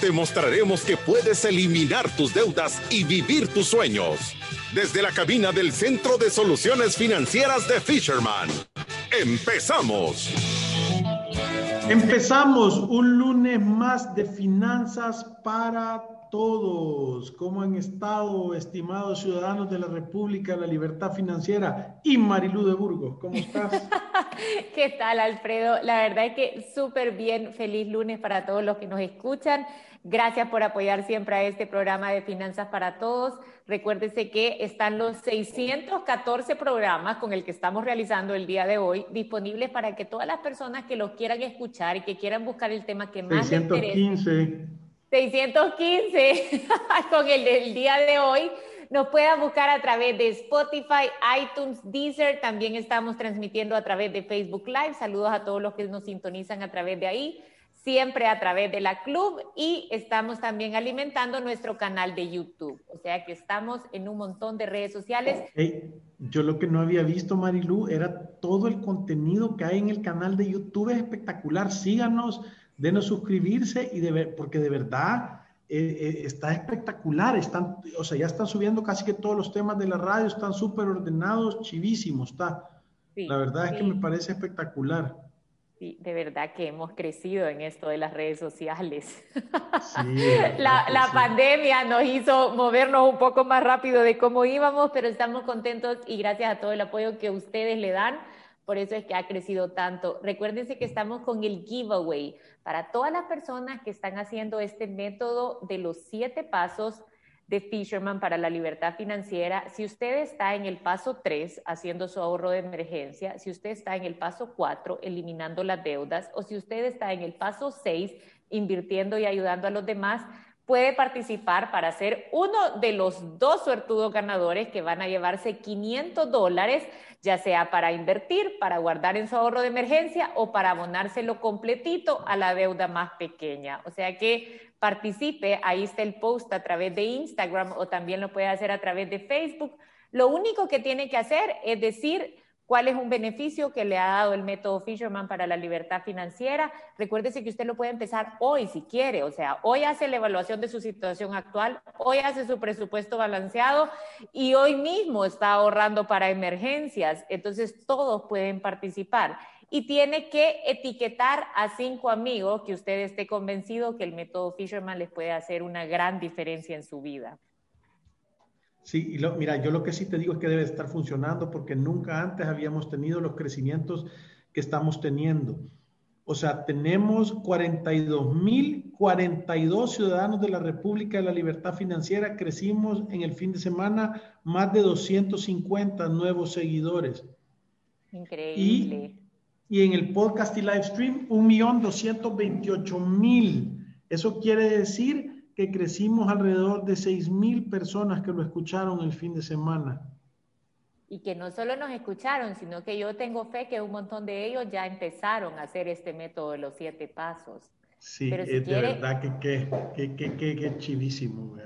Te mostraremos que puedes eliminar tus deudas y vivir tus sueños. Desde la cabina del Centro de Soluciones Financieras de Fisherman. ¡Empezamos! Empezamos un lunes más de finanzas para todos. ¿Cómo han estado, estimados ciudadanos de la República de la Libertad Financiera? Y Marilú de Burgos, ¿cómo estás? ¿Qué tal, Alfredo? La verdad es que súper bien. Feliz lunes para todos los que nos escuchan. Gracias por apoyar siempre a este programa de Finanzas para Todos. Recuérdese que están los 614 programas con el que estamos realizando el día de hoy disponibles para que todas las personas que los quieran escuchar y que quieran buscar el tema que más les interese 615 con el del día de hoy. Nos puedan buscar a través de Spotify, iTunes, Deezer. También estamos transmitiendo a través de Facebook Live. Saludos a todos los que nos sintonizan a través de ahí. Siempre a través de la club y estamos también alimentando nuestro canal de YouTube. O sea que estamos en un montón de redes sociales. yo lo que no había visto, Marilu, era todo el contenido que hay en el canal de YouTube. Es espectacular. Síganos denos suscribirse y de porque de verdad eh, eh, está espectacular. Están, o sea, ya están subiendo casi que todos los temas de la radio, están súper ordenados, chivísimos, está. la verdad es que me parece espectacular. Sí, de verdad que hemos crecido en esto de las redes sociales. la, la pandemia nos hizo movernos un poco más rápido de cómo íbamos, pero estamos contentos y gracias a todo el apoyo que ustedes le dan por eso es que ha crecido tanto. Recuérdense que estamos con el giveaway para todas las personas que están haciendo este método de los siete pasos de Fisherman para la libertad financiera. Si usted está en el paso 3 haciendo su ahorro de emergencia, si usted está en el paso 4 eliminando las deudas o si usted está en el paso 6 invirtiendo y ayudando a los demás, puede participar para ser uno de los dos suertudos ganadores que van a llevarse 500 dólares, ya sea para invertir, para guardar en su ahorro de emergencia o para abonárselo completito a la deuda más pequeña. O sea que participe, ahí está el post a través de Instagram o también lo puede hacer a través de Facebook. Lo único que tiene que hacer es decir, cuál es un beneficio que le ha dado el método Fisherman para la libertad financiera. Recuérdese que usted lo puede empezar hoy si quiere, o sea, hoy hace la evaluación de su situación actual, hoy hace su presupuesto balanceado y hoy mismo está ahorrando para emergencias. Entonces, todos pueden participar. Y tiene que etiquetar a cinco amigos que usted esté convencido que el método Fisherman les puede hacer una gran diferencia en su vida. Sí, y lo, mira, yo lo que sí te digo es que debe estar funcionando porque nunca antes habíamos tenido los crecimientos que estamos teniendo. O sea, tenemos 42.042 ciudadanos de la República de la Libertad Financiera. Crecimos en el fin de semana más de 250 nuevos seguidores. Increíble. Y, y en el podcast y live stream, 1.228.000. Eso quiere decir que crecimos alrededor de 6 mil personas que lo escucharon el fin de semana. Y que no solo nos escucharon, sino que yo tengo fe que un montón de ellos ya empezaron a hacer este método de los siete pasos. Sí, es de verdad que qué chivísimo.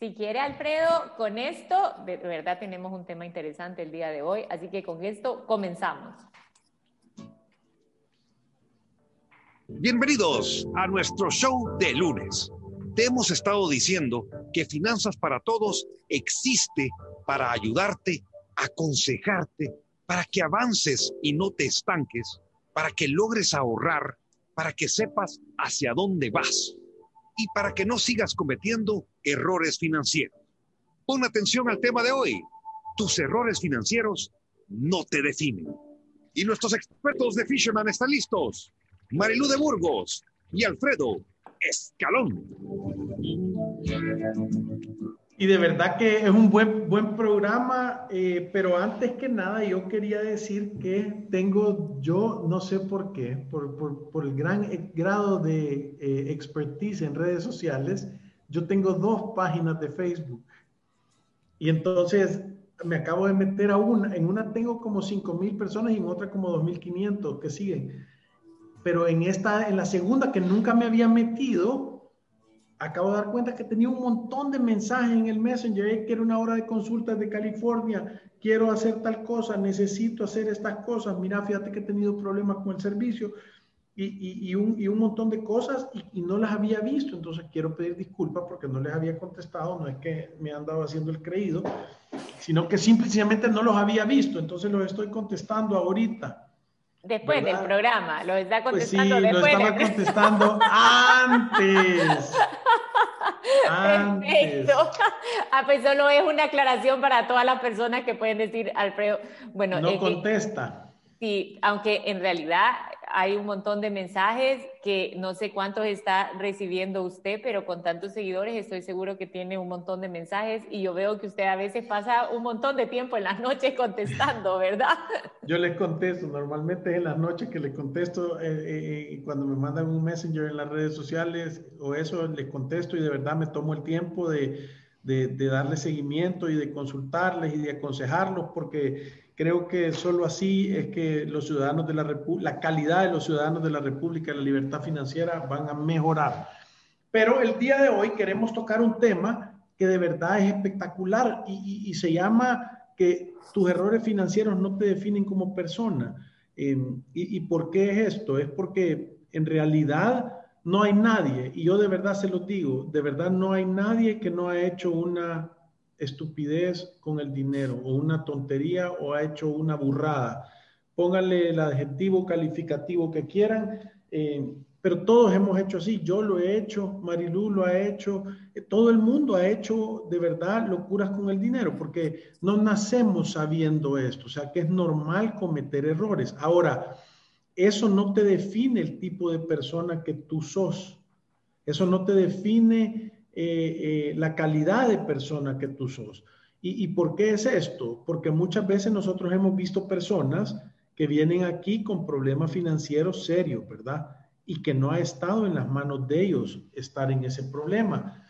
Si quiere, Alfredo, con esto, de verdad tenemos un tema interesante el día de hoy, así que con esto comenzamos. Bienvenidos a nuestro show de lunes. Te hemos estado diciendo que Finanzas para Todos existe para ayudarte, aconsejarte, para que avances y no te estanques, para que logres ahorrar, para que sepas hacia dónde vas y para que no sigas cometiendo errores financieros. Pon atención al tema de hoy. Tus errores financieros no te definen. Y nuestros expertos de Fisherman están listos. Marilú de Burgos y Alfredo escalón. Y de verdad que es un buen, buen programa, eh, pero antes que nada yo quería decir que tengo, yo no sé por qué, por, por, por el gran grado de eh, expertise en redes sociales, yo tengo dos páginas de Facebook. Y entonces me acabo de meter a una. En una tengo como 5 mil personas y en otra como 2.500 que siguen. Pero en esta, en la segunda que nunca me había metido, acabo de dar cuenta que tenía un montón de mensajes en el Messenger. quiero una hora de consultas de California, quiero hacer tal cosa, necesito hacer estas cosas. Mira, fíjate que he tenido problemas con el servicio y, y, un, y un, montón de cosas y, no las había visto. Entonces quiero pedir disculpas porque no les había contestado. No es que me han dado haciendo el creído, sino que simplemente no los había visto. Entonces los estoy contestando ahorita. Después del programa, lo está contestando pues sí, después. Lo estaba contestando antes. Perfecto. Ah, pues solo es una aclaración para todas las personas que pueden decir, Alfredo, bueno. No contesta. sí, aunque en realidad hay un montón de mensajes que no sé cuántos está recibiendo usted, pero con tantos seguidores estoy seguro que tiene un montón de mensajes y yo veo que usted a veces pasa un montón de tiempo en las noches contestando, ¿verdad? Yo les contesto, normalmente en las noches que les contesto eh, eh, eh, cuando me mandan un messenger en las redes sociales o eso, les contesto y de verdad me tomo el tiempo de, de, de darle seguimiento y de consultarles y de aconsejarlos porque Creo que solo así es que los ciudadanos de la la calidad de los ciudadanos de la República, la libertad financiera van a mejorar. Pero el día de hoy queremos tocar un tema que de verdad es espectacular y, se llama que tus errores financieros no te definen como persona. Em, y, ¿Y por qué es esto? Es porque en realidad no hay nadie, y yo de verdad se lo digo, de verdad no hay nadie que no ha hecho una estupidez con el dinero o una tontería o ha hecho una burrada. Pónganle el adjetivo calificativo que quieran, eh, pero todos hemos hecho así. Yo lo he hecho, Marilu lo ha hecho, eh, todo el mundo ha hecho de verdad locuras con el dinero, porque no nacemos sabiendo esto, o sea que es normal cometer errores. Ahora, eso no te define el tipo de persona que tú sos. Eso no te define eh, eh, la calidad de persona que tú sos. ¿Y, por qué es esto? Porque muchas veces nosotros hemos visto personas que vienen aquí con problemas financieros serios, ¿verdad? Y que no ha estado en las manos de ellos estar en ese problema.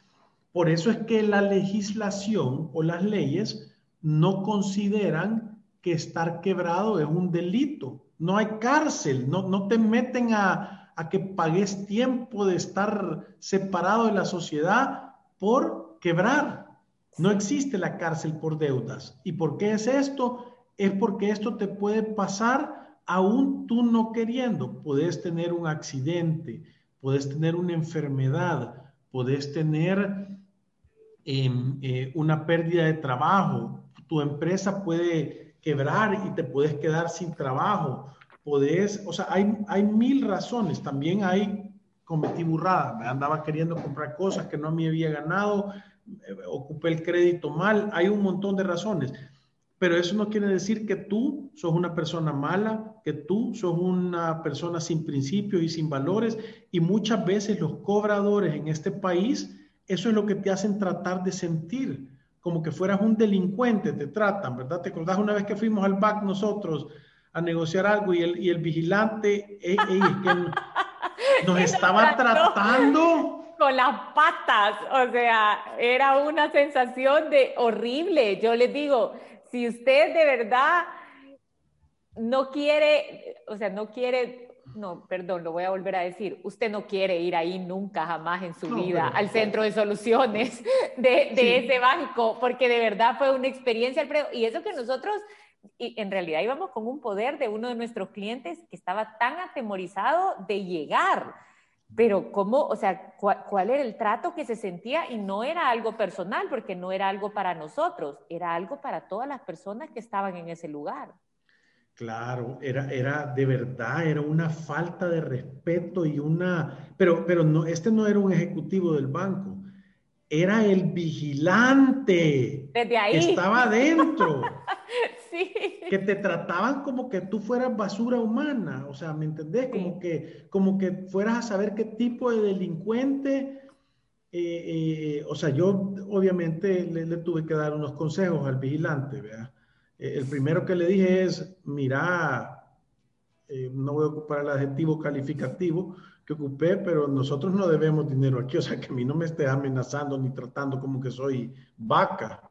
Por eso es que la legislación o las leyes no consideran que estar quebrado es un delito. No hay cárcel, no, no te meten a, a que pagues tiempo de estar separado de la sociedad por quebrar. No existe la cárcel por deudas. ¿Y por qué es esto? Es porque esto te puede pasar aún tú no queriendo. Puedes tener un accidente, puedes tener una enfermedad, puedes tener em, eh, una pérdida de trabajo, tu empresa puede quebrar y te puedes quedar sin trabajo, podés, o sea, hay, hay mil razones. También hay, cometí burrada, me andaba queriendo comprar cosas que no me había ganado, eh, ocupé el crédito mal, hay un montón de razones. Pero eso no quiere decir que tú sos una persona mala, que tú sos una persona sin principios y sin valores. Y muchas veces los cobradores en este país, eso es lo que te hacen tratar de sentir, como que fueras un delincuente, te tratan, ¿verdad? ¿Te acordás una vez que fuimos al BAC nosotros a negociar algo y el, y el vigilante que nos estaba tratando con las patas, o sea, era una sensación de horrible. Yo les digo, si usted de verdad no quiere, o sea, no quiere, no, perdón, lo voy a volver a decir, usted no quiere ir ahí nunca, jamás en su vida, al centro de soluciones de, de ese banco, porque de verdad fue una experiencia, Alfredo, y eso que nosotros y en realidad íbamos con un poder de uno de nuestros clientes que estaba tan atemorizado de llegar. Pero cómo, o sea, cuál, era el trato que se sentía y no era algo personal, porque no era algo para nosotros, era algo para todas las personas que estaban en ese lugar. Claro, era, era de verdad, era una falta de respeto y una, pero, pero no, este no era un ejecutivo del banco, era el vigilante. Desde ahí. estaba adentro. Que te trataban como que tú fueras basura humana, o sea, ¿me entendés? Como, que, como que fueras a saber qué tipo de delincuente. Eh, eh, o sea, yo obviamente le, tuve que dar unos consejos al vigilante, ¿verdad? Eh, el primero que le dije es, mira, no voy a ocupar el adjetivo calificativo, que ocupé, pero nosotros no debemos dinero aquí, o sea, que a mí no me esté amenazando ni tratando como que soy vaca,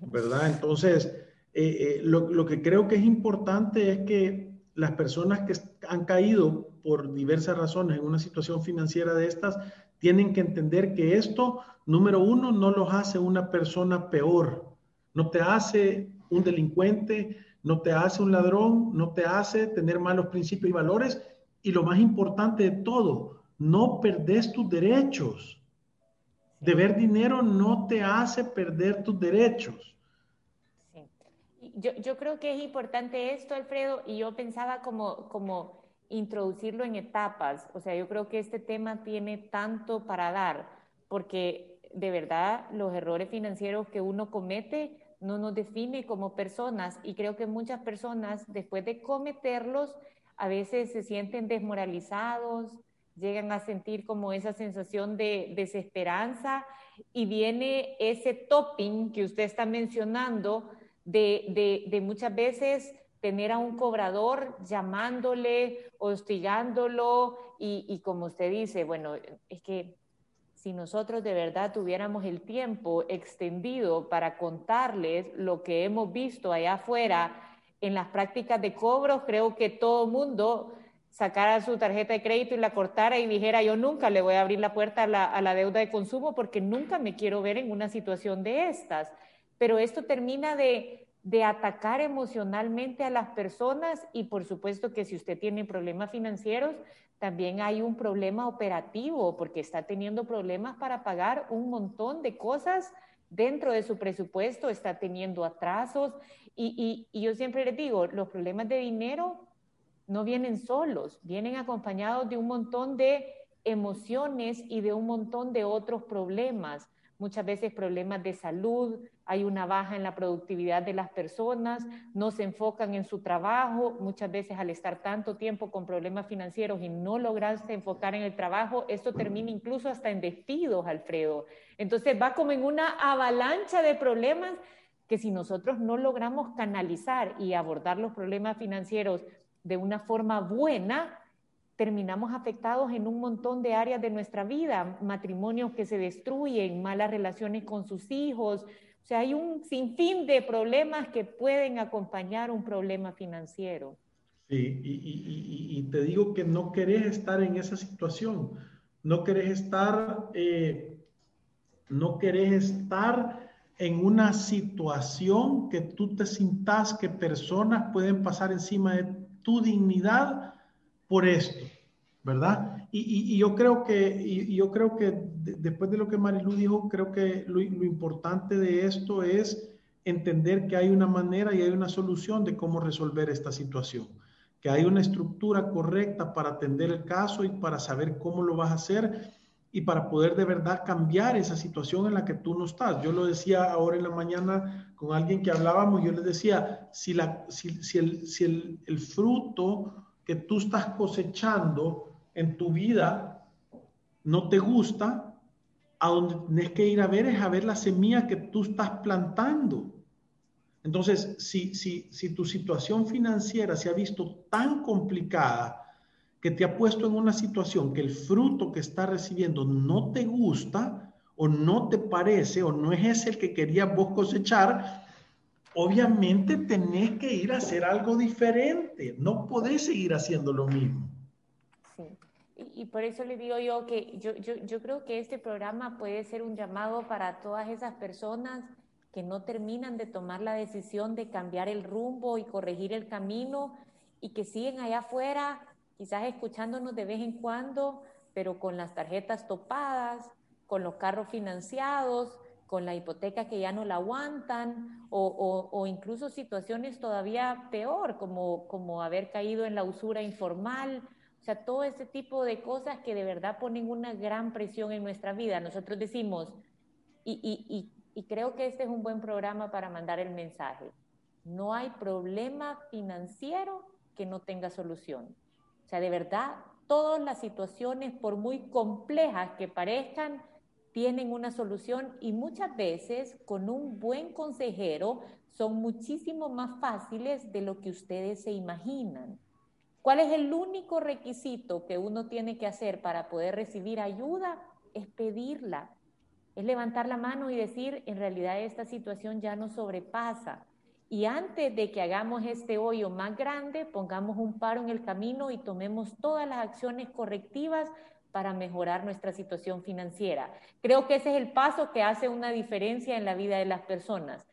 ¿verdad? Entonces, eh, eh, lo, lo que creo que es importante es que las personas que han caído por diversas razones en una situación financiera de estas, tienen que entender que esto, número uno, no los hace una persona peor, no te hace un delincuente, no te hace un ladrón, no te hace tener malos principios y valores, y lo más importante de todo, no perdes tus derechos. Deber dinero no te hace perder tus derechos. Yo, yo, creo que es importante esto, Alfredo, y yo pensaba como, como introducirlo en etapas. O sea, yo creo que este tema tiene tanto para dar, porque de verdad los errores financieros que uno comete no nos define como personas y creo que muchas personas después de cometerlos a veces se sienten desmoralizados, llegan a sentir como esa sensación de desesperanza y viene ese topping que usted está mencionando de, de, muchas veces tener a un cobrador llamándole, hostigándolo y, y, como usted dice, bueno, es que si nosotros de verdad tuviéramos el tiempo extendido para contarles lo que hemos visto allá afuera en las prácticas de cobros, creo que todo mundo sacara su tarjeta de crédito y la cortara y dijera, yo nunca le voy a abrir la puerta a la, a la deuda de consumo porque nunca me quiero ver en una situación de estas. Pero esto termina de, atacar emocionalmente a las personas y por supuesto que si usted tiene problemas financieros, también hay un problema operativo porque está teniendo problemas para pagar un montón de cosas dentro de su presupuesto, está teniendo atrasos y, y, yo siempre les digo, los problemas de dinero no vienen solos, vienen acompañados de un montón de emociones y de un montón de otros problemas muchas veces problemas de salud, hay una baja en la productividad de las personas, no se enfocan en su trabajo, muchas veces al estar tanto tiempo con problemas financieros y no lograrse enfocar en el trabajo, esto termina incluso hasta en despidos, Alfredo. Entonces va como en una avalancha de problemas que si nosotros no logramos canalizar y abordar los problemas financieros de una forma buena, terminamos afectados en un montón de áreas de nuestra vida, matrimonios que se destruyen, malas relaciones con sus hijos. O sea, hay un sinfín de problemas que pueden acompañar un problema financiero. Sí, y, te digo que no querés estar en esa situación, no querés estar, eh, no querés estar en una situación que tú te sintas que personas pueden pasar encima de tu dignidad por esto, ¿verdad? Y, yo creo que, yo creo que después de lo que Marilu dijo, creo que lo, importante de esto es entender que hay una manera y hay una solución de cómo resolver esta situación, que hay una estructura correcta para atender el caso y para saber cómo lo vas a hacer y para poder de verdad cambiar esa situación en la que tú no estás. Yo lo decía ahora en la mañana con alguien que hablábamos, yo le decía, si, la, si, si, el, si el, el fruto que tú estás cosechando en tu vida no te gusta, a donde tienes que ir a ver es a ver la semilla que tú estás plantando. Entonces, si, si, si tu situación financiera se ha visto tan complicada que te ha puesto en una situación que el fruto que estás recibiendo no te gusta o no te parece o no es ese el que querías vos cosechar, obviamente tenés que ir a hacer algo diferente, no podés seguir haciendo lo mismo. Sí, y, por eso le digo yo que yo, yo, yo creo que este programa puede ser un llamado para todas esas personas que no terminan de tomar la decisión de cambiar el rumbo y corregir el camino y que siguen allá afuera, quizás escuchándonos de vez en cuando, pero con las tarjetas topadas, con los carros financiados, con la hipoteca que ya no la aguantan o, incluso situaciones todavía peor, como, como haber caído en la usura informal. O sea, todo ese tipo de cosas que de verdad ponen una gran presión en nuestra vida. Nosotros decimos, y, y creo que este es un buen programa para mandar el mensaje, no hay problema financiero que no tenga solución. O sea, de verdad, todas las situaciones, por muy complejas que parezcan, tienen una solución y muchas veces con un buen consejero son muchísimo más fáciles de lo que ustedes se imaginan. ¿Cuál es el único requisito que uno tiene que hacer para poder recibir ayuda? Es pedirla, es levantar la mano y decir, en realidad esta situación ya nos sobrepasa. Y antes de que hagamos este hoyo más grande, pongamos un paro en el camino y tomemos todas las acciones correctivas para mejorar nuestra situación financiera. Creo que ese es el paso que hace una diferencia en la vida de las personas.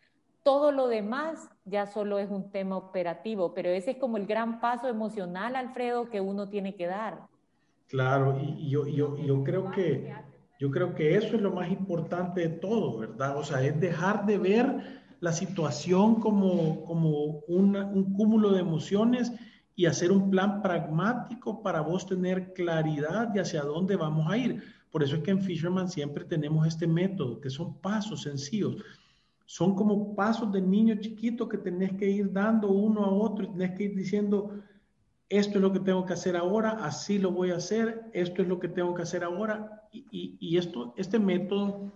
Todo lo demás ya solo es un tema operativo, pero ese es como el gran paso emocional, Alfredo, que uno tiene que dar. Claro, y yo, creo que yo creo que eso es lo más importante de todo, ¿verdad? O sea, es dejar de ver la situación como, como un cúmulo de emociones y hacer un plan pragmático para vos tener claridad de hacia dónde vamos a ir. Por eso es que en Fisherman siempre tenemos este método, que son pasos sencillos son como pasos de niño chiquito que tenés que ir dando uno a otro y tenés que ir diciendo, esto es lo que tengo que hacer ahora, así lo voy a hacer, esto es lo que tengo que hacer ahora. Y, esto, este método,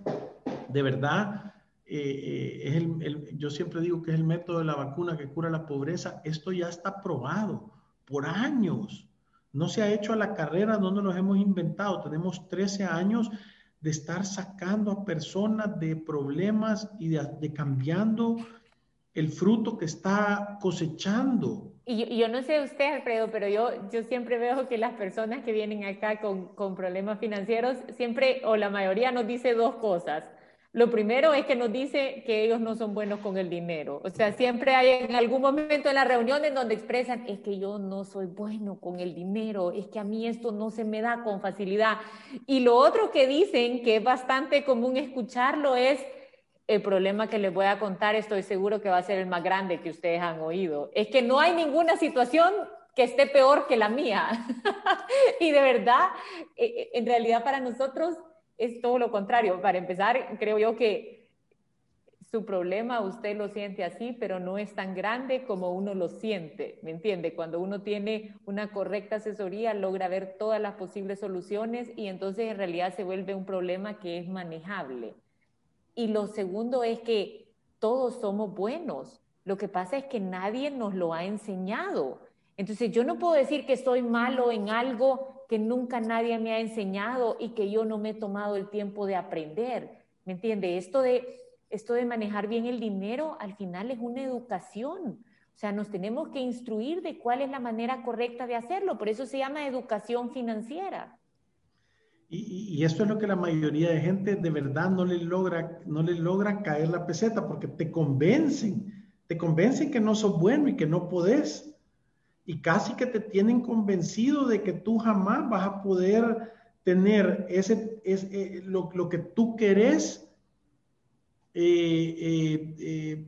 de verdad, eh, eh, es el, yo siempre digo que es el método de la vacuna que cura la pobreza. Esto ya está probado por años. No se ha hecho a la carrera, no nos lo hemos inventado. Tenemos 13 años de estar sacando a personas de problemas y de, cambiando el fruto que está cosechando. Y yo, no sé usted, Alfredo, pero yo, yo siempre veo que las personas que vienen acá con, con problemas financieros, siempre o la mayoría nos dice dos cosas. Lo primero es que nos dice que ellos no son buenos con el dinero. O sea, siempre hay en algún momento en la reunión en donde expresan, es que yo no soy bueno con el dinero, es que a mí esto no se me da con facilidad. Y lo otro que dicen, que es bastante común escucharlo, es el problema que les voy a contar, estoy seguro que va a ser el más grande que ustedes han oído. Es que no hay ninguna situación que esté peor que la mía. y de verdad, e, e, en realidad para nosotros es todo lo contrario. Para empezar, creo yo que su problema usted lo siente así, pero no es tan grande como uno lo siente, ¿me entiende? Cuando uno tiene una correcta asesoría, logra ver todas las posibles soluciones y entonces en realidad se vuelve un problema que es manejable. Y lo segundo es que todos somos buenos. Lo que pasa es que nadie nos lo ha enseñado. Entonces yo no puedo decir que soy malo en algo que nunca nadie me ha enseñado y que yo no me he tomado el tiempo de aprender. ¿Me entiende? Esto de, esto de manejar bien el dinero al final es una educación. O sea, nos tenemos que instruir de cuál es la manera correcta de hacerlo. Por eso se llama educación financiera. Y, y, esto es lo que la mayoría de gente de verdad no le logra, no le logra caer la peseta porque te convencen, te convencen que no sos bueno y que no podés y casi que te tienen convencido de que tú jamás vas a poder tener ese, eh, lo, que tú querés eh, eh,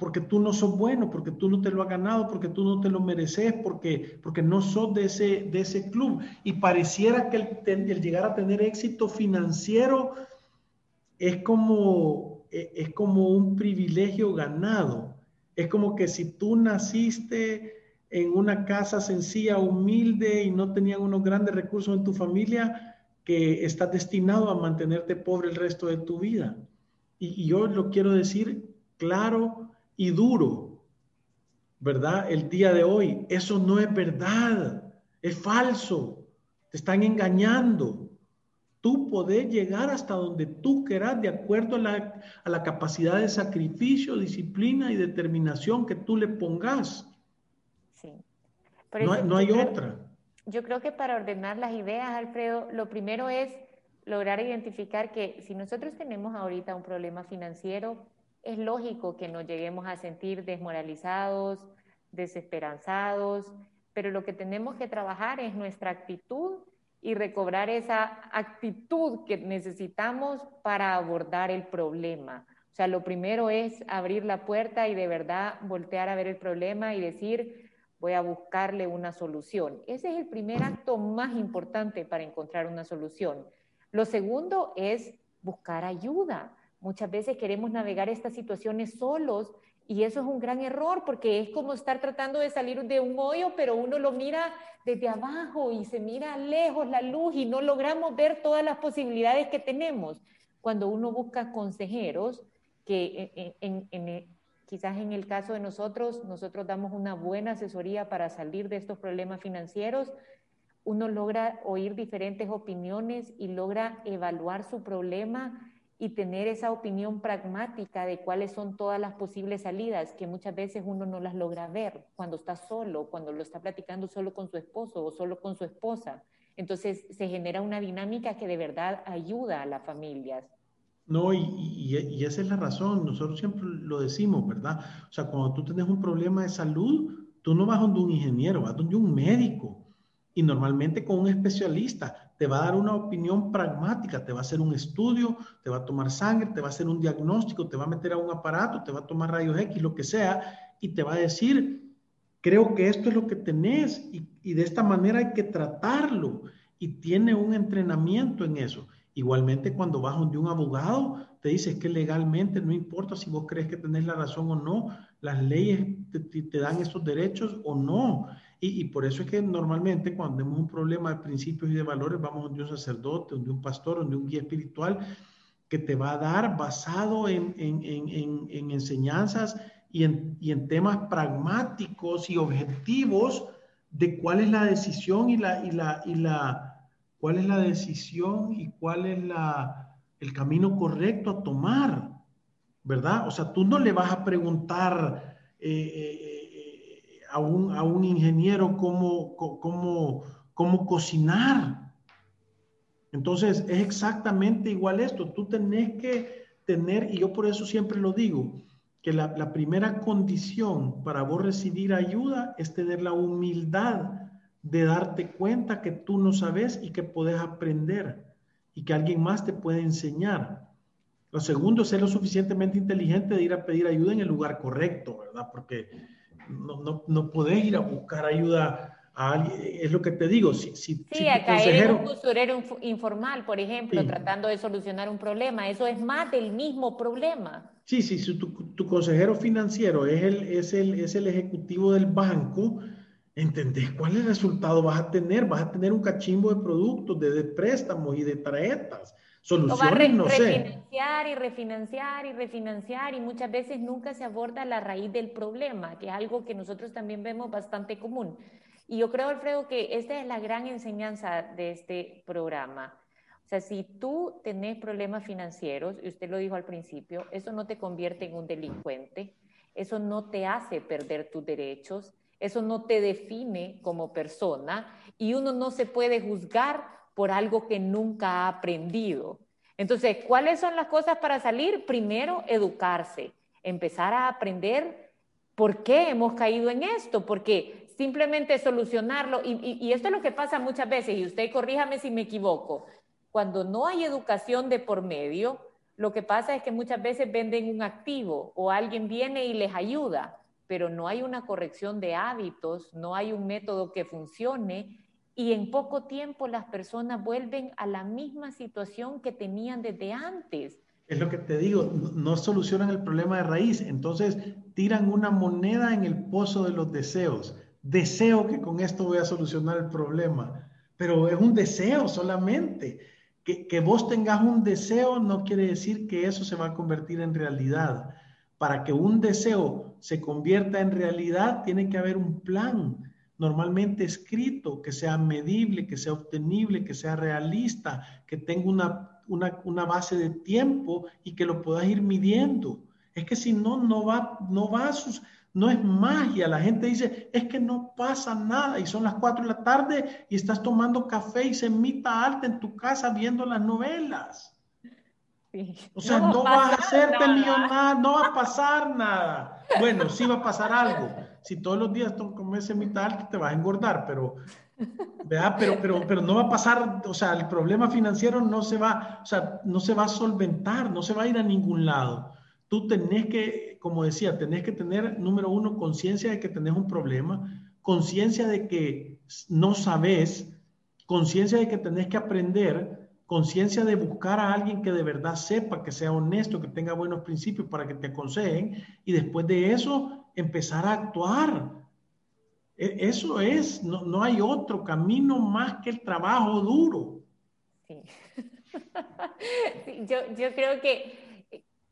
porque tú no sos bueno, porque tú no te lo has ganado, porque tú no te lo mereces, porque, porque no sos de ese, de ese club. Y pareciera que el, el llegar a tener éxito financiero es como, es como un privilegio ganado. Es como que si tú naciste en una casa sencilla, humilde y no tenían unos grandes recursos en tu familia, que estás destinado a mantenerte pobre el resto de tu vida. Y, yo lo quiero decir claro y duro, ¿verdad? El día de hoy, eso no es verdad, es falso, te están engañando. Tú podés llegar hasta donde tú quieras de acuerdo a la capacidad de sacrificio, disciplina y determinación que tú le pongas no, hay otra. Yo creo que para ordenar las ideas, Alfredo, lo primero es lograr identificar que si nosotros tenemos ahorita un problema financiero, es lógico que nos lleguemos a sentir desmoralizados, desesperanzados, pero lo que tenemos que trabajar es nuestra actitud y recobrar esa actitud que necesitamos para abordar el problema. O sea, lo primero es abrir la puerta y de verdad voltear a ver el problema y decir, voy a buscarle una solución. Ese es el primer acto más importante para encontrar una solución. Lo segundo es buscar ayuda. Muchas veces queremos navegar estas situaciones solos y eso es un gran error porque es como estar tratando de salir de un hoyo, pero uno lo mira desde abajo y se mira lejos la luz y no logramos ver todas las posibilidades que tenemos. Cuando uno busca consejeros que en, quizás en el caso de nosotros, nosotros damos una buena asesoría para salir de estos problemas financieros, uno logra oír diferentes opiniones y logra evaluar su problema y tener esa opinión pragmática de cuáles son todas las posibles salidas, que muchas veces uno no las logra ver cuando está solo, cuando lo está platicando solo con su esposo o solo con su esposa. Entonces se genera una dinámica que de verdad ayuda a las familias. No, y, y, esa es la razón, nosotros siempre lo decimos, ¿verdad? O sea, cuando tú tienes un problema de salud, tú no vas donde un ingeniero, vas donde un médico y normalmente con un especialista te va a dar una opinión pragmática, te va a hacer un estudio, te va a tomar sangre, te va a hacer un diagnóstico, te va a meter a un aparato, te va a tomar rayos X, lo que sea, y te va a decir, creo que esto es lo que tenés y, y de esta manera hay que tratarlo y tiene un entrenamiento en eso. Igualmente, cuando vas donde un abogado, te dice que legalmente no importa si vos crees que tenés la razón o no, las leyes te, dan esos derechos o no. Y, por eso es que normalmente cuando tenemos un problema de principios y de valores, vamos donde un sacerdote, donde un pastor, donde un guía espiritual, que te va a dar basado en, enseñanzas y en, y en temas pragmáticos y objetivos de cuál es la decisión y y la, y la cuál es la decisión y cuál es la, el camino correcto a tomar, ¿verdad? O sea, tú no le vas a preguntar eh, eh, a, un, a, un, ingeniero cómo, cómo, cómo cocinar. Entonces, es exactamente igual esto. Tú tenés que tener, y yo por eso siempre lo digo, que la, la primera condición para vos recibir ayuda es tener la humildad de darte cuenta que tú no sabes y que puedes aprender y que alguien más te puede enseñar. Lo segundo es ser lo suficientemente inteligente de ir a pedir ayuda en el lugar correcto, ¿verdad? Porque no, no, no podés ir a buscar ayuda a alguien. Es lo que te digo. Si, si, sí, a caer en un usurero informal, por ejemplo, tratando de solucionar un problema. Eso es más del mismo problema. Sí, sí, si tu, tu consejero financiero es el, es, el, es el ejecutivo del banco, ¿Entendés cuál es el resultado vas a tener? Vas a tener un cachimbo de productos, de, préstamos y de tarjetas. Soluciones, no sé. Refinanciar y refinanciar y refinanciar y muchas veces nunca se aborda la raíz del problema, que es algo que nosotros también vemos bastante común. Y yo creo, Alfredo, que esta es la gran enseñanza de este programa. O sea, si tú tenés problemas financieros, y usted lo dijo al principio, eso no te convierte en un delincuente, eso no te hace perder tus derechos, eso no te define como persona y uno no se puede juzgar por algo que nunca ha aprendido. Entonces, ¿cuáles son las cosas para salir? Primero, educarse, empezar a aprender por qué hemos caído en esto, porque simplemente solucionarlo, y, esto es lo que pasa muchas veces, y usted corríjame si me equivoco, cuando no hay educación de por medio, lo que pasa es que muchas veces venden un activo o alguien viene y les ayuda, pero no hay una corrección de hábitos, no hay un método que funcione y en poco tiempo las personas vuelven a la misma situación que tenían desde antes. Es lo que te digo, no solucionan el problema de raíz, entonces tiran una moneda en el pozo de los deseos. Deseo que con esto voy a solucionar el problema, pero es un deseo solamente. Que, vos tengas un deseo no quiere decir que eso se va a convertir en realidad para que un deseo se convierta en realidad, tiene que haber un plan normalmente escrito, que sea medible, que sea obtenible, que sea realista, que tenga una, una, base de tiempo y que lo puedas ir midiendo. Es que si no, no va, no va a sus, no es magia. La gente dice, es que no pasa nada y son las 4 de la tarde y estás tomando café y semita alta en tu casa viendo las novelas. O sea, no, vas a hacerte millonario, no va a pasar nada. Bueno, sí va a pasar algo. Si todos los días comes mitad, te vas a engordar, pero, Pero, pero, pero no va a pasar, o sea, el problema financiero no se va, o sea, no se va a solventar, no se va a ir a ningún lado. Tú tenés que, como decía, tenés que tener, número uno, conciencia de que tenés un problema, conciencia de que no sabes, conciencia de que tenés que aprender, conciencia de buscar a alguien que de verdad sepa, que sea honesto, que tenga buenos principios para que te aconsejen y después de eso empezar a actuar. E, eso es, no, hay otro camino más que el trabajo duro. Sí. yo, yo creo que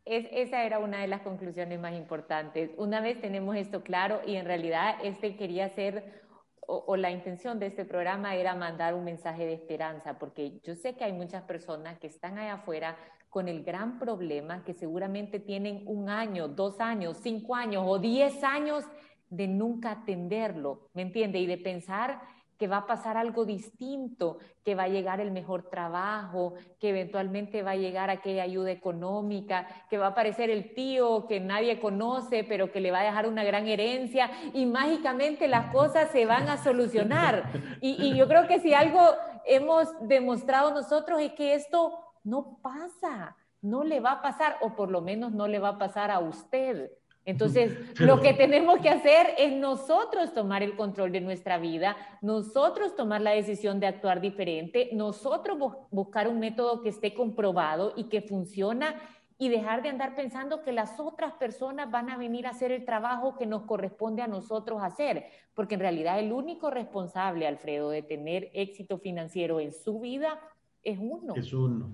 esa era una de las conclusiones más importantes. Una vez tenemos esto claro y en realidad este quería ser, o, la intención de este programa era mandar un mensaje de esperanza, porque yo sé que hay muchas personas que están allá afuera con el gran problema que seguramente tienen un año, dos años, cinco años o diez años de nunca atenderlo, ¿me entiende? Y de pensar que va a pasar algo distinto, que va a llegar el mejor trabajo, que eventualmente va a llegar aquella ayuda económica, que va a aparecer el tío que nadie conoce, pero que le va a dejar una gran herencia y mágicamente las cosas se van a solucionar. Y, y yo creo que si algo hemos demostrado nosotros es que esto no pasa, no le va a pasar, o por lo menos no le va a pasar a usted. Entonces, lo que tenemos que hacer es nosotros tomar el control de nuestra vida, nosotros tomar la decisión de actuar diferente, nosotros buscar un método que esté comprobado y que funciona y dejar de andar pensando que las otras personas van a venir a hacer el trabajo que nos corresponde a nosotros hacer, porque en realidad el único responsable, Alfredo, de tener éxito financiero en su vida es uno. Es uno.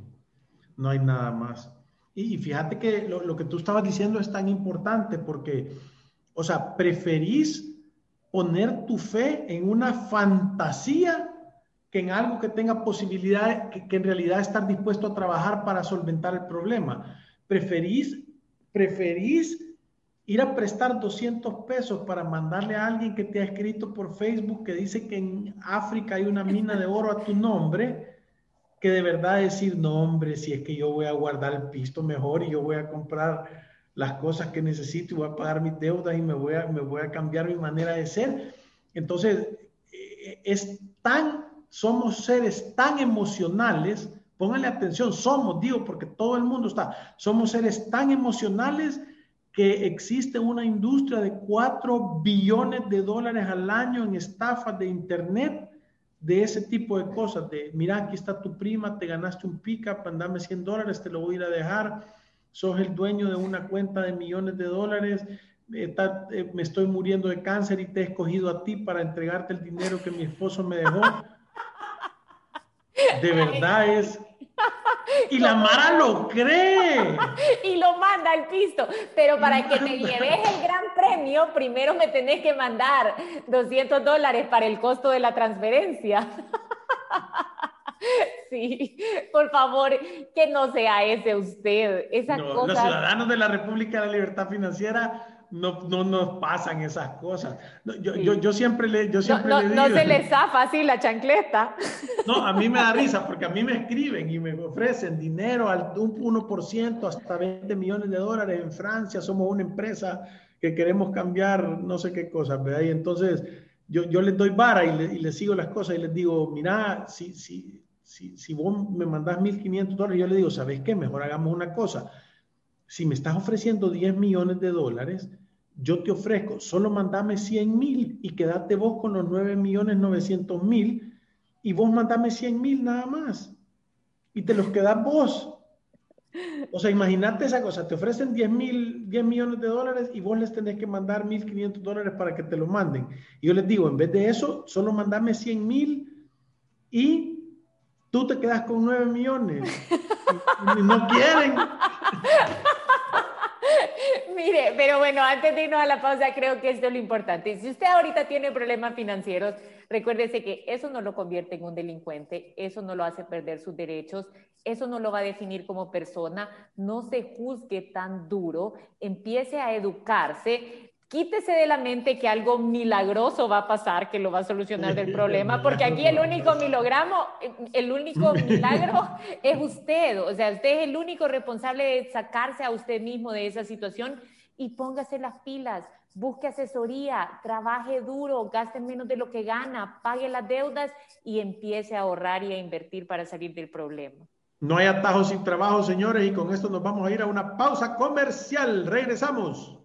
No hay nada más. Y, fíjate que lo, que tú estabas diciendo es tan importante porque, o sea, preferís poner tu fe en una fantasía que en algo que tenga posibilidad, que, en realidad estar dispuesto a trabajar para solventar el problema. Preferís, preferís ir a prestar 200 pesos para mandarle a alguien que te ha escrito por Facebook que dice que en África hay una mina de oro a tu nombre que de verdad decir, no, hombre, si es que yo voy a guardar el pisto mejor y yo voy a comprar las cosas que necesito y voy a pagar mis deudas y me voy a, me voy a cambiar mi manera de ser. Entonces, eh, es tan, somos seres tan emocionales, pónganle atención, somos, digo, porque todo el mundo está, somos seres tan emocionales que existe una industria de 4 billones de dólares al año en estafas de Internet de ese tipo de cosas, de mira, aquí está tu prima, te ganaste un pick-up, andame 100 dólares, te lo voy a ir a dejar, sos el dueño de una cuenta de millones de dólares, eh, me estoy muriendo de cáncer y te he escogido a ti para entregarte el dinero que mi esposo me dejó. De verdad es y la Mara lo cree. y lo manda al piso. Pero para que te lleves el gran premio, primero me tenés que mandar 200 dólares para el costo de la transferencia. Sí, por favor, que no sea ese usted. Esa Los ciudadanos de la República de la Libertad Financiera no, no nos pasan esas cosas. Yo, yo, yo, siempre le, yo siempre no, le digo, no se les zafa así la chancleta. No, a mí me da risa porque a mí me escriben y me ofrecen dinero al un 1% hasta 20 millones de dólares en Francia. Somos una empresa que queremos cambiar no sé qué cosas, ¿verdad? Y entonces yo, yo les doy vara y, le, y les sigo las cosas y les digo, mira, si, si, si, si vos me mandás 1.500 dólares, yo le digo, ¿sabes qué? Mejor hagamos una cosa si me estás ofreciendo 10 millones de dólares, yo te ofrezco, solo mandame 100 mil y quédate vos con los 9 millones 900 mil y vos mandame 100 mil nada más y te los quedas vos. O sea, imagínate esa cosa, te ofrecen 10 mil, 10 millones de dólares y vos les tenés que mandar 1.500 dólares para que te lo manden. Yo les digo, en vez de eso, solo mandame 100 mil y tú te quedas con 9 millones. y no quieren. Mire, pero bueno, antes de irnos a la pausa, creo que esto es lo importante. Si usted ahorita tiene problemas financieros, recuérdese que eso no lo convierte en un delincuente, eso no lo hace perder sus derechos, eso no lo va a definir como persona. No se juzgue tan duro, empiece a educarse quítese de la mente que algo milagroso va a pasar, que lo va a solucionar del problema, porque aquí el único milogramo, el único milagro es usted, o sea, usted es el único responsable de sacarse a usted mismo de esa situación y póngase las pilas, busque asesoría, trabaje duro, gaste menos de lo que gana, pague las deudas y empiece a ahorrar y a invertir para salir del problema. No hay atajos sin trabajo, señores, y con esto nos vamos a ir a una pausa comercial. Regresamos.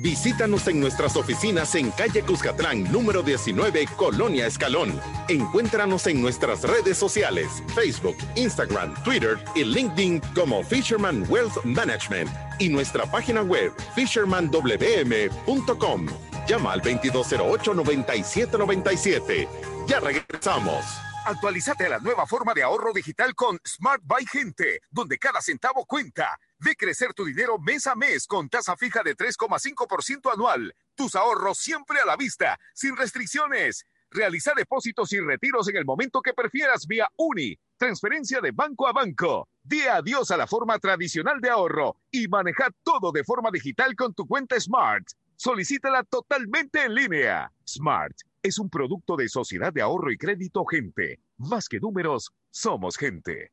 Visítanos en nuestras oficinas en calle Cuscatlán, número 19, Colonia Escalón. Encuéntranos en nuestras redes sociales, Facebook, Instagram, Twitter y LinkedIn como Fisherman Wealth Management y nuestra página web fishermanwm.com. Llama al 2208-9797. Ya regresamos. Actualízate a la nueva forma de ahorro digital con Smart Buy Gente, donde cada centavo cuenta. Ve crecer tu dinero mes a mes con tasa fija de 3,5% anual. Tus ahorros siempre a la vista, sin restricciones. Realiza depósitos y retiros en el momento que prefieras vía UNI. Transferencia de banco a banco. Di adiós a la forma tradicional de ahorro y maneja todo de forma digital con tu cuenta Smart. Solicítala totalmente en línea. Smart es un producto de Sociedad de Ahorro y Crédito Gente. Más que números, somos gente.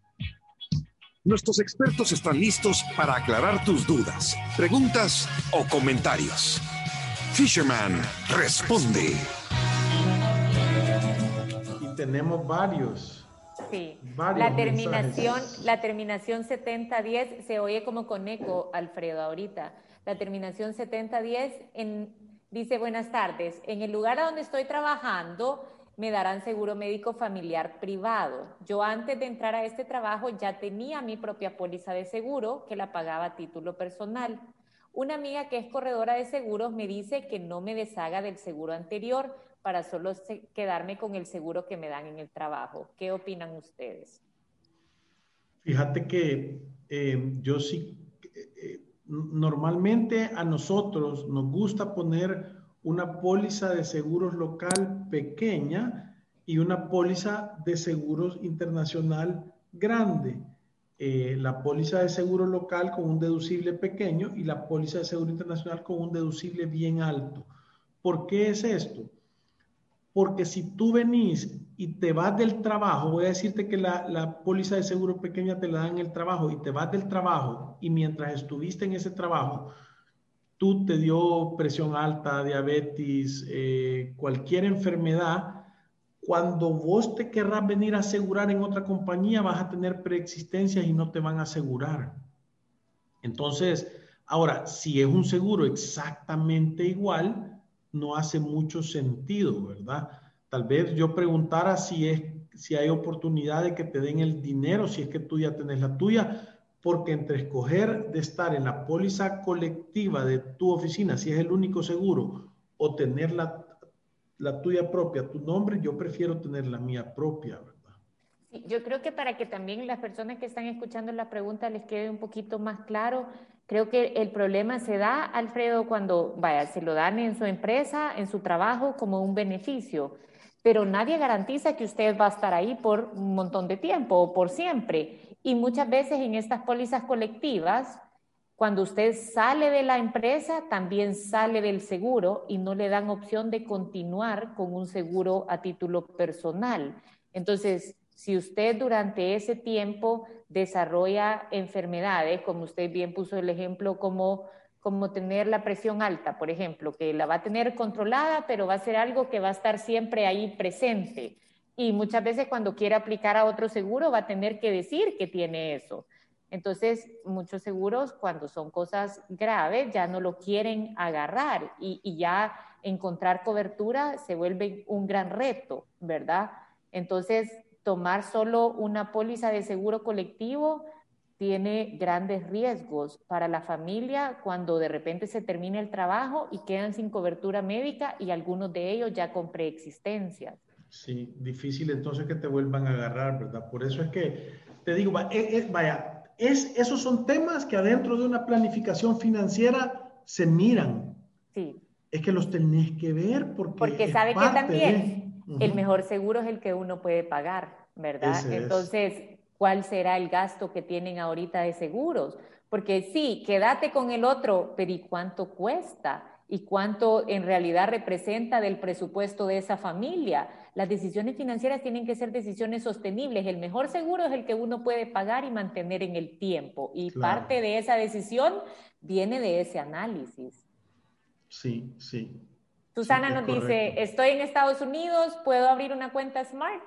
Nuestros expertos están listos para aclarar tus dudas, preguntas o comentarios. Fisherman responde. Y tenemos varios. Sí. la terminación, la terminación 7010 se oye como con eco, Alfredo, ahorita. La terminación 7010 en, dice buenas tardes. En el lugar a donde estoy trabajando me darán seguro médico familiar privado. Yo antes de entrar a este trabajo ya tenía mi propia póliza de seguro que la pagaba a título personal. Una amiga que es corredora de seguros me dice que no me deshaga del seguro anterior para solo quedarme con el seguro que me dan en el trabajo. ¿Qué opinan ustedes? Fíjate que eh, yo sí, eh, normalmente a nosotros nos gusta poner una póliza de seguros local pequeña y una póliza de seguros internacional grande. Eh, la póliza de seguro local con un deducible pequeño y la póliza de seguro internacional con un deducible bien alto. ¿Por qué es esto? Porque si tú venís y te vas del trabajo, voy a decirte que la, la póliza de seguro pequeña te la dan en el trabajo y te vas del trabajo y mientras estuviste en ese trabajo, tú te dio presión alta, diabetes, eh, cualquier enfermedad, cuando vos te querrás venir a asegurar en otra compañía, vas a tener preexistencias y no te van a asegurar. Entonces, ahora, si es un seguro exactamente igual, no hace mucho sentido, ¿verdad? Tal vez yo preguntara si es si hay oportunidad de que te den el dinero, si es que tú ya tenés la tuya, porque entre escoger de estar en la póliza colectiva de tu oficina, si es el único seguro, o tener la, la tuya propia, tu nombre, yo prefiero tener la mía propia, ¿verdad? yo creo que para que también las personas que están escuchando la pregunta les quede un poquito más claro, creo que el problema se da, Alfredo, cuando, vaya, se lo dan en su empresa, en su trabajo, como un beneficio pero nadie garantiza que usted va a estar ahí por un montón de tiempo o por siempre. Y muchas veces en estas pólizas colectivas, cuando usted sale de la empresa, también sale del seguro y no le dan opción de continuar con un seguro a título personal. Entonces, si usted durante ese tiempo desarrolla enfermedades, como usted bien puso el ejemplo, como, como tener la presión alta, por ejemplo, que la va a tener controlada, pero va a ser algo que va a estar siempre ahí presente y muchas veces cuando quiere aplicar a otro seguro va a tener que decir que tiene eso. Entonces, muchos seguros cuando son cosas graves ya no lo quieren agarrar y, ya encontrar cobertura se vuelve un gran reto, ¿verdad? Entonces, tomar solo una póliza de seguro colectivo tiene grandes riesgos para la familia cuando de repente se termina el trabajo y quedan sin cobertura médica y algunos de ellos ya con preexistencias. Sí, difícil entonces que te vuelvan a agarrar, ¿verdad? Por eso es que te digo, vaya, es, esos son temas que adentro de una planificación financiera se miran. Sí. Es que los tenés que ver porque... Porque sabe que también el mejor seguro es el que uno puede pagar, ¿verdad? Entonces, ¿cuál será el gasto que tienen ahorita de seguros? Porque sí, quédate con el otro, pero ¿y cuánto cuesta? ¿Y cuánto en realidad representa del presupuesto de esa familia? Las decisiones financieras tienen que ser decisiones sostenibles. El mejor seguro es el que uno puede pagar y mantener en el tiempo. Y parte de esa decisión viene de ese análisis. Sí, sí. Susana nos dice, estoy en Estados Unidos, ¿puedo abrir una cuenta Smart?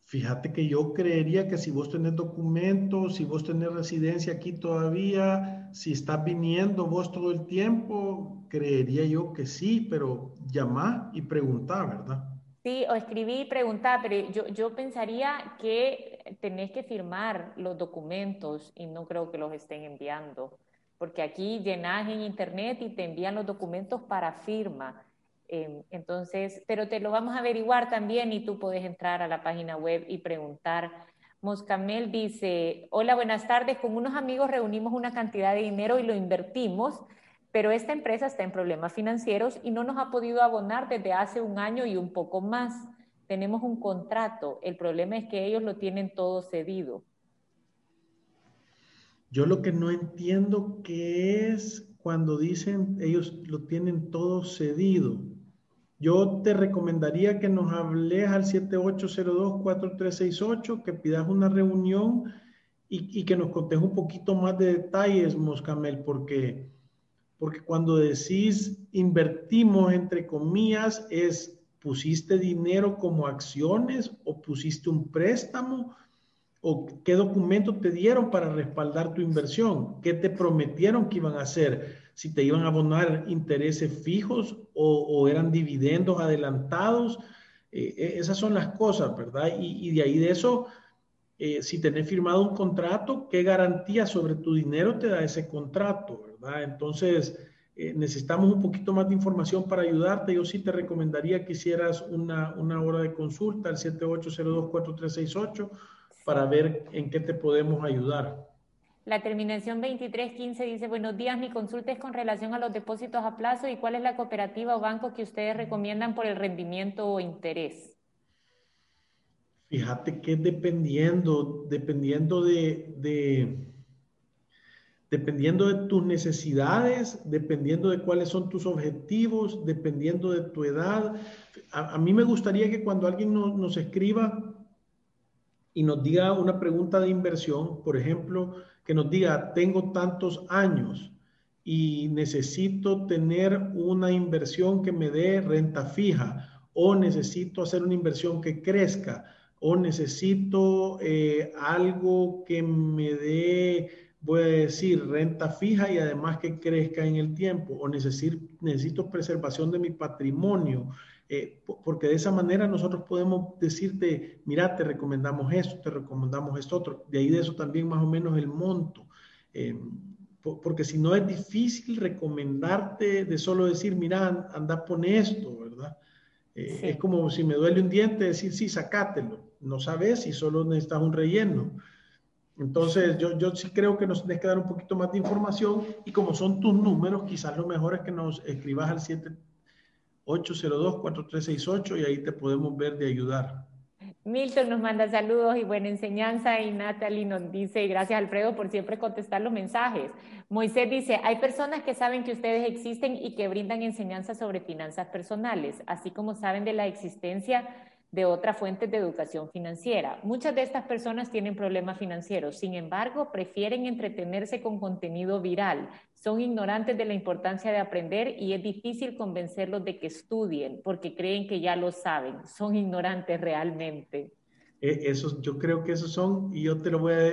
Fíjate que yo creería que si vos tenés documentos, si vos tenés residencia aquí todavía, si estás viniendo vos todo el tiempo, creería yo que sí, pero llamá y preguntá, ¿verdad? Sí, o escribí y preguntá, pero yo, yo pensaría que tenés que firmar los documentos y no creo que los estén enviando, porque aquí llenas en internet y te envían los documentos para firma. Em, entonces, pero te lo vamos a averiguar también y tú puedes entrar a la página web y preguntar. Moscamel dice, hola, buenas tardes, con unos amigos reunimos una cantidad de dinero y lo invertimos, pero esta empresa está en problemas financieros y no nos ha podido abonar desde hace un año y un poco más. Tenemos un contrato, el problema es que ellos lo tienen todo cedido. Yo lo que no entiendo que es cuando dicen ellos lo tienen todo cedido. Yo te recomendaría que nos hables al 7802-4368, que pidas una reunión y, que nos contes un poquito más de detalles, Moscamel, porque, porque cuando decís invertimos, entre comillas, es pusiste dinero como acciones o pusiste un préstamo o qué documento te dieron para respaldar tu inversión, qué te prometieron que iban a hacer si te iban a abonar intereses fijos o, eran dividendos adelantados. Eh, eh, esas son las cosas, ¿verdad? Y, de ahí de eso, eh, si tenés firmado un contrato, ¿qué garantía sobre tu dinero te da ese contrato, ¿verdad? Entonces, necesitamos un poquito más de información para ayudarte. Yo sí te recomendaría que hicieras una, una hora de consulta al 7802-4368 para ver en qué te podemos ayudar. La terminación 2315 dice, buenos días, mi consulta es con relación a los depósitos a plazo y cuál es la cooperativa o banco que ustedes recomiendan por el rendimiento o interés. Fíjate que dependiendo, dependiendo de, dependiendo de tus necesidades, dependiendo de cuáles son tus objetivos, dependiendo de tu edad. A, mí me gustaría que cuando alguien nos escriba y nos diga una pregunta de inversión, por ejemplo, que nos diga, tengo tantos años y necesito tener una inversión que me dé renta fija o necesito hacer una inversión que crezca o necesito eh, algo que me dé, voy a decir, renta fija y además que crezca en el tiempo o necesito, necesito preservación de mi patrimonio. Eh, porque de esa manera nosotros podemos decirte, mira, te recomendamos esto, te recomendamos esto otro. De ahí de eso también más o menos el monto. Eh, porque si no es difícil recomendarte de solo decir, mira, anda, pon esto, ¿verdad? Eh, es como si me duele un diente, decir, sí, sacátelo. No sabes si solo necesitas un relleno. Entonces, yo, yo sí creo que nos tienes que dar un poquito más de información y como son tus números, quizás lo mejor es que nos escribas al 7 802-4368 y ahí te podemos ver de ayudar. Milton nos manda saludos y buena enseñanza y Natalie nos dice, gracias Alfredo por siempre contestar los mensajes. Moisés dice, hay personas que saben que ustedes existen y que brindan enseñanza sobre finanzas personales, así como saben de la existencia de otras fuentes de educación financiera. Muchas de estas personas tienen problemas financieros, sin embargo, prefieren entretenerse con contenido viral. Son ignorantes de la importancia de aprender y es difícil convencerlos de que estudien porque creen que ya lo saben. Son ignorantes realmente. E, Eso, yo creo que esos son, y yo te lo voy a...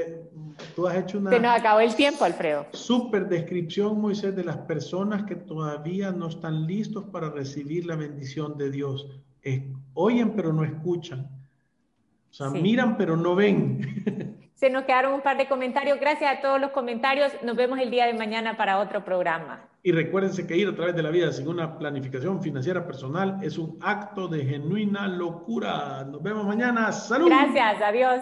Tú has hecho una... Se nos acabó el tiempo, Alfredo. Súper descripción, Moisés, de las personas que todavía no están listos para recibir la bendición de Dios oyen pero no escuchan. O sea, miran pero no ven. Se nos quedaron un par de comentarios. Gracias a todos los comentarios. Nos vemos el día de mañana para otro programa. Y recuérdense que ir a través de la vida sin una planificación financiera personal es un acto de genuina locura. Nos vemos mañana. Salud. Gracias. Adiós.